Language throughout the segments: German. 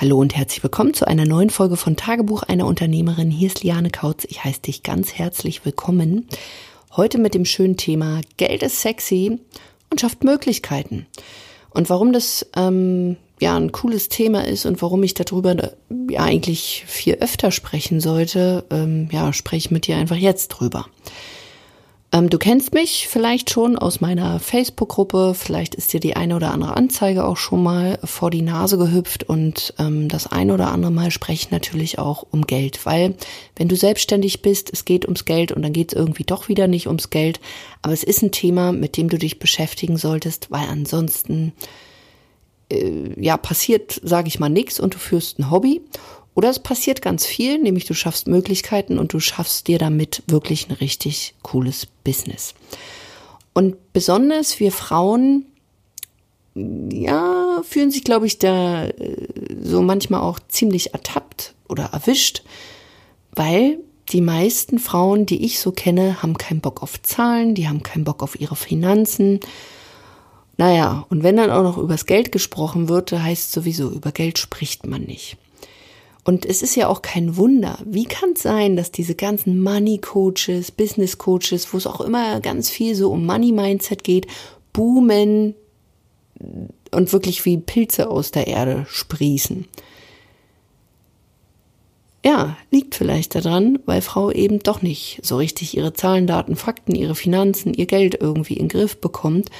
Hallo und herzlich willkommen zu einer neuen Folge von Tagebuch einer Unternehmerin. Hier ist Liane Kautz. Ich heiße dich ganz herzlich willkommen. Heute mit dem schönen Thema Geld ist sexy und schafft Möglichkeiten. Und warum das ähm, ja ein cooles Thema ist und warum ich darüber ja eigentlich viel öfter sprechen sollte, ähm, ja, spreche ich mit dir einfach jetzt drüber. Ähm, du kennst mich vielleicht schon aus meiner Facebook-Gruppe. Vielleicht ist dir die eine oder andere Anzeige auch schon mal vor die Nase gehüpft. Und ähm, das eine oder andere Mal spreche ich natürlich auch um Geld. Weil wenn du selbstständig bist, es geht ums Geld und dann geht es irgendwie doch wieder nicht ums Geld. Aber es ist ein Thema, mit dem du dich beschäftigen solltest, weil ansonsten äh, ja passiert, sage ich mal, nichts und du führst ein Hobby. Oder es passiert ganz viel, nämlich du schaffst Möglichkeiten und du schaffst dir damit wirklich ein richtig cooles Business. Und besonders wir Frauen, ja, fühlen sich, glaube ich, da äh, so manchmal auch ziemlich ertappt oder erwischt, weil die meisten Frauen, die ich so kenne, haben keinen Bock auf Zahlen, die haben keinen Bock auf ihre Finanzen. Naja, und wenn dann auch noch übers Geld gesprochen wird, heißt sowieso, über Geld spricht man nicht. Und es ist ja auch kein Wunder. Wie kann es sein, dass diese ganzen Money Coaches, Business Coaches, wo es auch immer ganz viel so um Money Mindset geht, boomen und wirklich wie Pilze aus der Erde sprießen? Ja, liegt vielleicht daran, weil Frau eben doch nicht so richtig ihre Zahlen, Daten, Fakten, ihre Finanzen, ihr Geld irgendwie in den Griff bekommt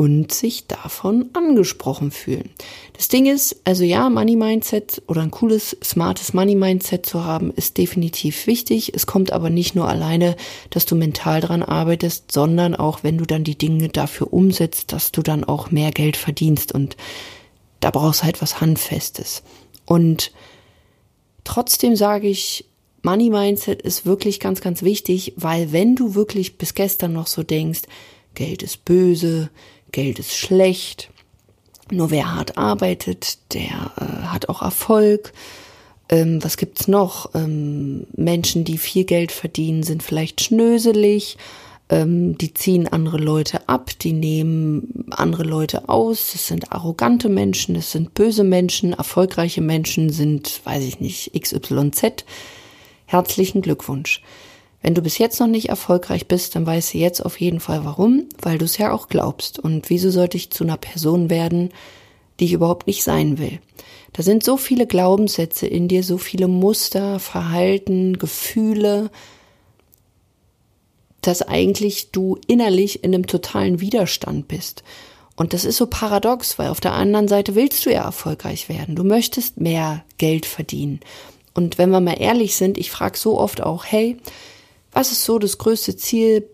und sich davon angesprochen fühlen. Das Ding ist, also ja, Money Mindset oder ein cooles, smartes Money Mindset zu haben, ist definitiv wichtig. Es kommt aber nicht nur alleine, dass du mental dran arbeitest, sondern auch, wenn du dann die Dinge dafür umsetzt, dass du dann auch mehr Geld verdienst und da brauchst du halt was Handfestes. Und trotzdem sage ich, Money Mindset ist wirklich ganz, ganz wichtig, weil wenn du wirklich bis gestern noch so denkst, Geld ist böse, Geld ist schlecht. Nur wer hart arbeitet, der äh, hat auch Erfolg. Ähm, was gibt's noch? Ähm, Menschen, die viel Geld verdienen, sind vielleicht schnöselig. Ähm, die ziehen andere Leute ab, die nehmen andere Leute aus. Das sind arrogante Menschen, das sind böse Menschen. Erfolgreiche Menschen sind, weiß ich nicht, XYZ. Herzlichen Glückwunsch. Wenn du bis jetzt noch nicht erfolgreich bist, dann weißt du jetzt auf jeden Fall warum, weil du es ja auch glaubst. Und wieso sollte ich zu einer Person werden, die ich überhaupt nicht sein will? Da sind so viele Glaubenssätze in dir, so viele Muster, Verhalten, Gefühle, dass eigentlich du innerlich in einem totalen Widerstand bist. Und das ist so paradox, weil auf der anderen Seite willst du ja erfolgreich werden. Du möchtest mehr Geld verdienen. Und wenn wir mal ehrlich sind, ich frage so oft auch, hey, was ist so das größte Ziel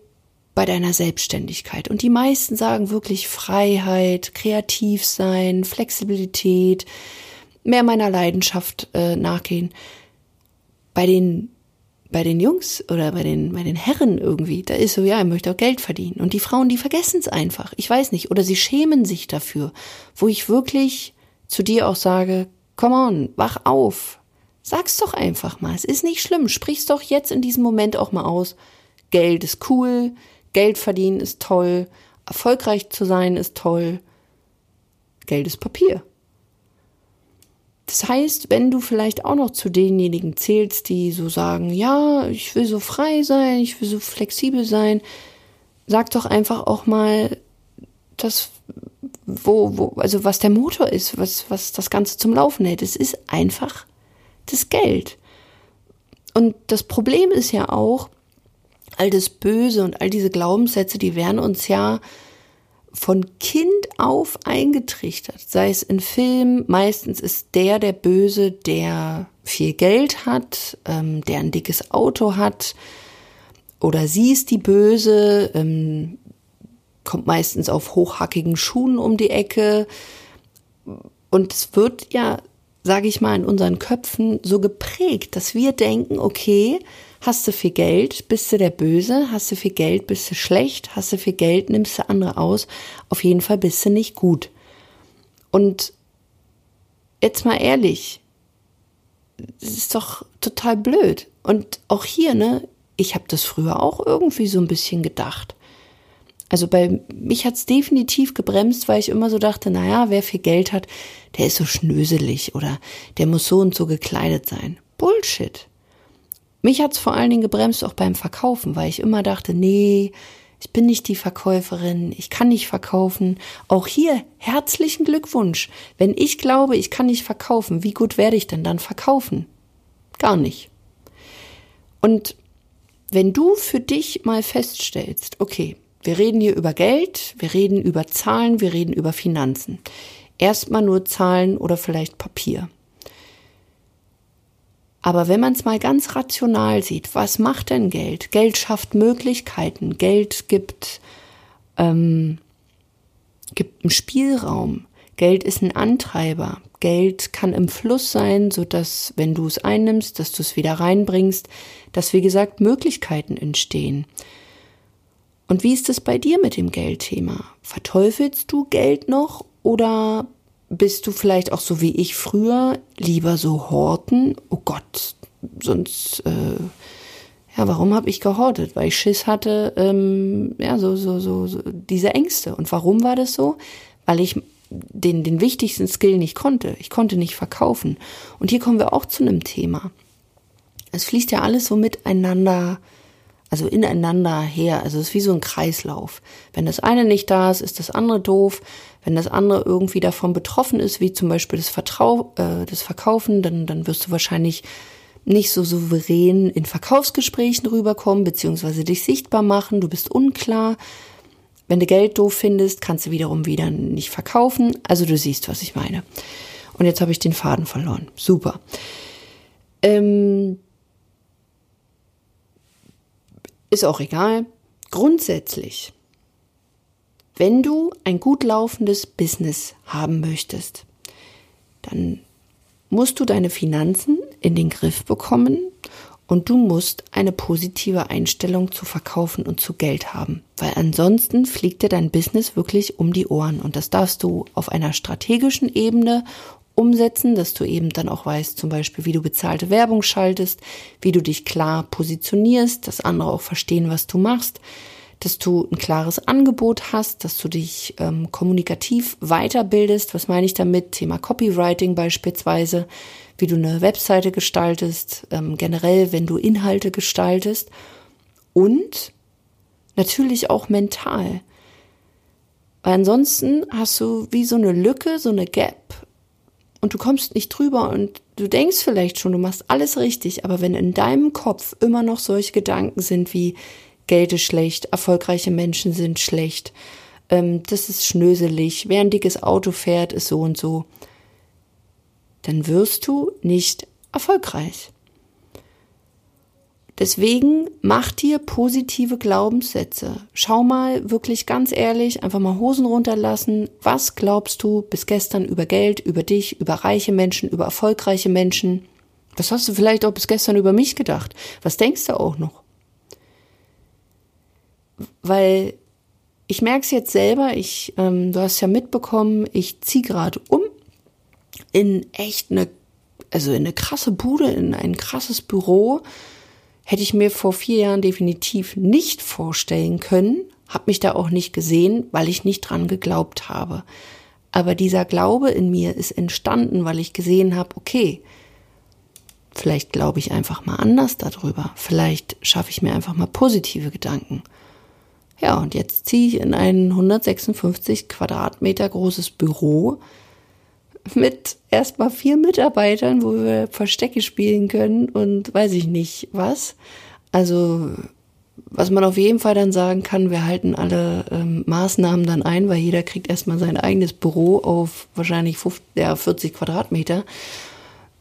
bei deiner Selbstständigkeit? Und die meisten sagen wirklich Freiheit, kreativ sein, Flexibilität, mehr meiner Leidenschaft äh, nachgehen. Bei den bei den Jungs oder bei den, bei den Herren irgendwie, da ist so, ja, er möchte auch Geld verdienen. Und die Frauen, die vergessen es einfach. Ich weiß nicht. Oder sie schämen sich dafür. Wo ich wirklich zu dir auch sage, come on, wach auf. Sag's doch einfach mal. Es ist nicht schlimm. Sprich's doch jetzt in diesem Moment auch mal aus. Geld ist cool. Geld verdienen ist toll. Erfolgreich zu sein ist toll. Geld ist Papier. Das heißt, wenn du vielleicht auch noch zu denjenigen zählst, die so sagen, ja, ich will so frei sein, ich will so flexibel sein, sag doch einfach auch mal, das, wo, wo, also was der Motor ist, was, was das Ganze zum Laufen hält. Es ist einfach das Geld. Und das Problem ist ja auch, all das Böse und all diese Glaubenssätze, die werden uns ja von Kind auf eingetrichtert. Sei es in Filmen, meistens ist der der Böse, der viel Geld hat, ähm, der ein dickes Auto hat, oder sie ist die Böse, ähm, kommt meistens auf hochhackigen Schuhen um die Ecke. Und es wird ja sage ich mal, in unseren Köpfen so geprägt, dass wir denken, okay, hast du viel Geld, bist du der Böse, hast du viel Geld, bist du schlecht, hast du viel Geld, nimmst du andere aus, auf jeden Fall bist du nicht gut. Und jetzt mal ehrlich, das ist doch total blöd. Und auch hier, ne, ich habe das früher auch irgendwie so ein bisschen gedacht. Also bei mich hat's definitiv gebremst, weil ich immer so dachte, naja, wer viel Geld hat, der ist so schnöselig oder der muss so und so gekleidet sein. Bullshit. Mich hat's vor allen Dingen gebremst auch beim Verkaufen, weil ich immer dachte, nee, ich bin nicht die Verkäuferin, ich kann nicht verkaufen. Auch hier herzlichen Glückwunsch. Wenn ich glaube, ich kann nicht verkaufen, wie gut werde ich denn dann verkaufen? Gar nicht. Und wenn du für dich mal feststellst, okay, wir reden hier über Geld, wir reden über Zahlen, wir reden über Finanzen. Erstmal nur Zahlen oder vielleicht Papier. Aber wenn man es mal ganz rational sieht, was macht denn Geld? Geld schafft Möglichkeiten, Geld gibt, ähm, gibt einen Spielraum, Geld ist ein Antreiber, Geld kann im Fluss sein, so dass wenn du es einnimmst, dass du es wieder reinbringst, dass wie gesagt Möglichkeiten entstehen. Und wie ist es bei dir mit dem Geldthema? Verteufelst du Geld noch oder bist du vielleicht auch so wie ich früher lieber so horten? Oh Gott, sonst äh, ja, warum habe ich gehortet? Weil ich Schiss hatte, ähm, ja, so, so, so, so diese Ängste. Und warum war das so? Weil ich den, den wichtigsten Skill nicht konnte. Ich konnte nicht verkaufen. Und hier kommen wir auch zu einem Thema. Es fließt ja alles so miteinander, also ineinander her. Also es ist wie so ein Kreislauf. Wenn das eine nicht da ist, ist das andere doof. Wenn das andere irgendwie davon betroffen ist, wie zum Beispiel das, Vertrau äh, das Verkaufen, dann, dann wirst du wahrscheinlich nicht so souverän in Verkaufsgesprächen rüberkommen, beziehungsweise dich sichtbar machen. Du bist unklar. Wenn du Geld doof findest, kannst du wiederum wieder nicht verkaufen. Also du siehst, was ich meine. Und jetzt habe ich den Faden verloren. Super. Ähm, ist auch egal. Grundsätzlich, wenn du ein gut laufendes Business haben möchtest, dann musst du deine Finanzen in den Griff bekommen und du musst eine positive Einstellung zu Verkaufen und zu Geld haben, weil ansonsten fliegt dir dein Business wirklich um die Ohren und das darfst du auf einer strategischen Ebene umsetzen, dass du eben dann auch weißt, zum Beispiel, wie du bezahlte Werbung schaltest, wie du dich klar positionierst, dass andere auch verstehen, was du machst, dass du ein klares Angebot hast, dass du dich ähm, kommunikativ weiterbildest. Was meine ich damit? Thema Copywriting beispielsweise, wie du eine Webseite gestaltest, ähm, generell, wenn du Inhalte gestaltest und natürlich auch mental. Weil ansonsten hast du wie so eine Lücke, so eine Gap und du kommst nicht drüber und du denkst vielleicht schon, du machst alles richtig, aber wenn in deinem Kopf immer noch solche Gedanken sind wie Geld ist schlecht, erfolgreiche Menschen sind schlecht, ähm, das ist schnöselig, wer ein dickes Auto fährt, ist so und so, dann wirst du nicht erfolgreich. Deswegen mach dir positive Glaubenssätze. Schau mal wirklich ganz ehrlich, einfach mal Hosen runterlassen. Was glaubst du bis gestern über Geld, über dich, über reiche Menschen, über erfolgreiche Menschen? Was hast du vielleicht auch bis gestern über mich gedacht? Was denkst du auch noch? Weil ich merke es jetzt selber, ich, ähm, du hast ja mitbekommen, ich ziehe gerade um in echt eine, also in eine krasse Bude, in ein krasses Büro hätte ich mir vor vier Jahren definitiv nicht vorstellen können, habe mich da auch nicht gesehen, weil ich nicht dran geglaubt habe. Aber dieser Glaube in mir ist entstanden, weil ich gesehen habe, okay, vielleicht glaube ich einfach mal anders darüber, vielleicht schaffe ich mir einfach mal positive Gedanken. Ja, und jetzt ziehe ich in ein 156 Quadratmeter großes Büro mit erstmal vier Mitarbeitern, wo wir Verstecke spielen können und weiß ich nicht was. Also was man auf jeden Fall dann sagen kann, wir halten alle ähm, Maßnahmen dann ein, weil jeder kriegt erstmal sein eigenes Büro auf wahrscheinlich 50, ja, 40 Quadratmeter.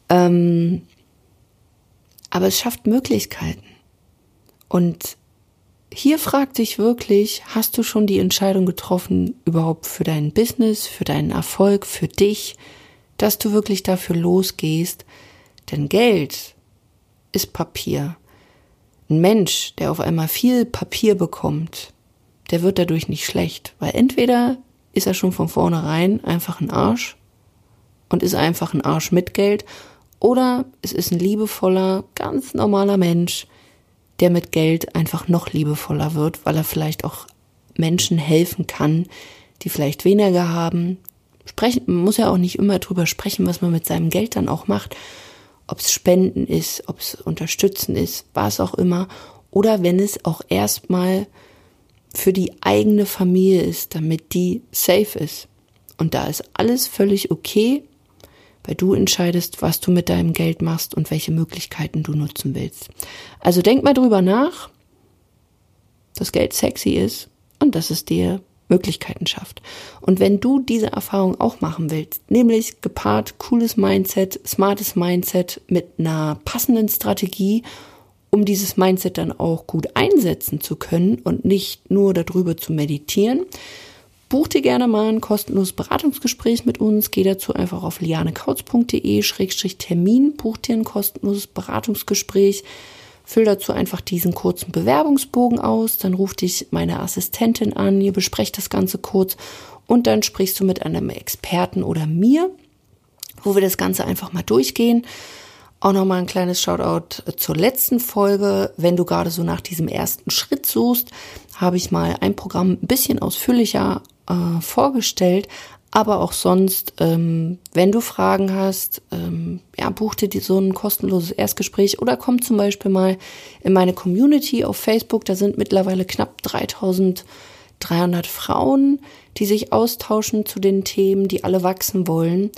Ähm, aber es schafft Möglichkeiten. Und hier fragt sich wirklich, hast du schon die Entscheidung getroffen, überhaupt für dein Business, für deinen Erfolg, für dich, dass du wirklich dafür losgehst? Denn Geld ist Papier. Ein Mensch, der auf einmal viel Papier bekommt, der wird dadurch nicht schlecht, weil entweder ist er schon von vornherein einfach ein Arsch und ist einfach ein Arsch mit Geld, oder es ist ein liebevoller, ganz normaler Mensch, der mit Geld einfach noch liebevoller wird, weil er vielleicht auch Menschen helfen kann, die vielleicht weniger haben. Sprechen, man muss ja auch nicht immer drüber sprechen, was man mit seinem Geld dann auch macht. Ob es Spenden ist, ob es Unterstützen ist, was auch immer. Oder wenn es auch erstmal für die eigene Familie ist, damit die safe ist. Und da ist alles völlig okay, weil du entscheidest, was du mit deinem Geld machst und welche Möglichkeiten du nutzen willst. Also denk mal drüber nach, dass Geld sexy ist und dass es dir Möglichkeiten schafft. Und wenn du diese Erfahrung auch machen willst, nämlich gepaart cooles Mindset, smartes Mindset mit einer passenden Strategie, um dieses Mindset dann auch gut einsetzen zu können und nicht nur darüber zu meditieren, buch dir gerne mal ein kostenloses Beratungsgespräch mit uns. Geh dazu einfach auf lianekautz.de-termin, buch dir ein kostenloses Beratungsgespräch. Füll dazu einfach diesen kurzen Bewerbungsbogen aus, dann ruft dich meine Assistentin an, ihr besprecht das Ganze kurz und dann sprichst du mit einem Experten oder mir, wo wir das Ganze einfach mal durchgehen. Auch nochmal ein kleines Shoutout zur letzten Folge. Wenn du gerade so nach diesem ersten Schritt suchst, habe ich mal ein Programm ein bisschen ausführlicher äh, vorgestellt, aber auch sonst, ähm, wenn du Fragen hast, ähm, ja, buch dir so ein kostenloses Erstgespräch oder komm zum Beispiel mal in meine Community auf Facebook. Da sind mittlerweile knapp 3300 Frauen, die sich austauschen zu den Themen, die alle wachsen wollen.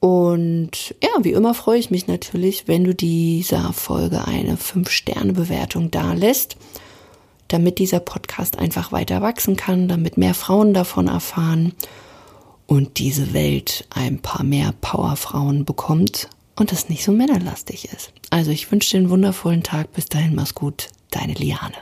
Und ja, wie immer freue ich mich natürlich, wenn du dieser Folge eine 5-Sterne-Bewertung da lässt damit dieser Podcast einfach weiter wachsen kann, damit mehr Frauen davon erfahren und diese Welt ein paar mehr Powerfrauen bekommt und es nicht so männerlastig ist. Also ich wünsche dir einen wundervollen Tag. Bis dahin, mach's gut. Deine Liane.